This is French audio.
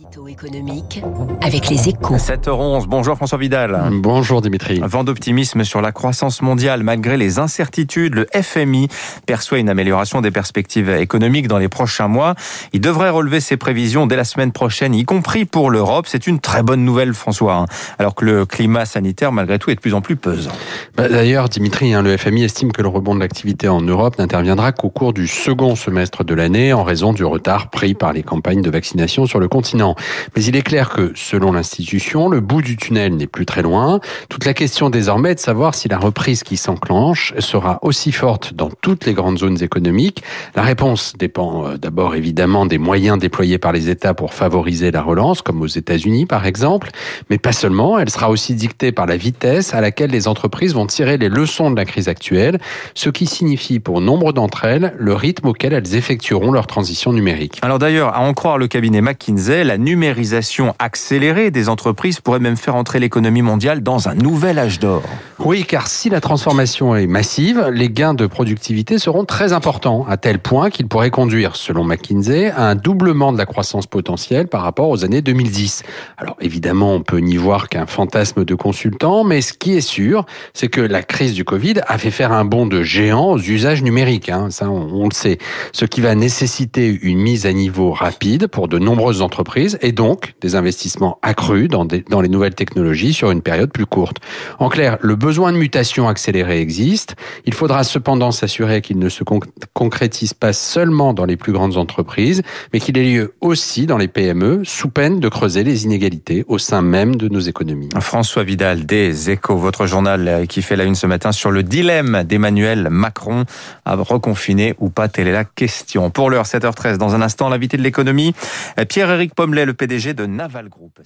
Édito économique avec les échos. 7h11, bonjour François Vidal. Bonjour Dimitri. Vent d'optimisme sur la croissance mondiale malgré les incertitudes. Le FMI perçoit une amélioration des perspectives économiques dans les prochains mois. Il devrait relever ses prévisions dès la semaine prochaine, y compris pour l'Europe. C'est une très bonne nouvelle François, hein. alors que le climat sanitaire malgré tout est de plus en plus pesant. Bah, D'ailleurs Dimitri, hein, le FMI estime que le rebond de l'activité en Europe n'interviendra qu'au cours du second semestre de l'année en raison du retard pris par les campagnes de vaccination sur le continent. Mais il est clair que, selon l'institution, le bout du tunnel n'est plus très loin. Toute la question désormais est de savoir si la reprise qui s'enclenche sera aussi forte dans toutes les grandes zones économiques. La réponse dépend euh, d'abord évidemment des moyens déployés par les États pour favoriser la relance, comme aux États-Unis par exemple, mais pas seulement. Elle sera aussi dictée par la vitesse à laquelle les entreprises vont tirer les leçons de la crise actuelle, ce qui signifie pour nombre d'entre elles le rythme auquel elles effectueront leur transition numérique. Alors d'ailleurs, à en croire le cabinet McKinsey, la numérisation accélérée des entreprises pourrait même faire entrer l'économie mondiale dans un nouvel âge d'or. Oui, car si la transformation est massive, les gains de productivité seront très importants, à tel point qu'ils pourraient conduire, selon McKinsey, à un doublement de la croissance potentielle par rapport aux années 2010. Alors évidemment, on peut n'y voir qu'un fantasme de consultant, mais ce qui est sûr, c'est que la crise du Covid a fait faire un bond de géant aux usages numériques, hein, ça on, le sait, ce qui va nécessiter une mise à niveau rapide pour de nombreuses entreprises et donc des investissements accrus dans, dans les nouvelles technologies sur une période plus courte. En clair, le besoin de mutation accélérée existe. Il faudra cependant s'assurer qu'il ne se concrétise pas seulement dans les plus grandes entreprises, mais qu'il ait lieu aussi dans les PME, sous peine de creuser les inégalités au sein même de nos économies. François Vidal des Échos, votre journal qui fait la une ce matin sur le dilemme d'Emmanuel Macron à reconfiner ou pas, telle est la question. Pour l'heure, 7h13, dans un instant, l'invité de l'économie, Pierre-Éric Pommelet, le PDG de Naval Group.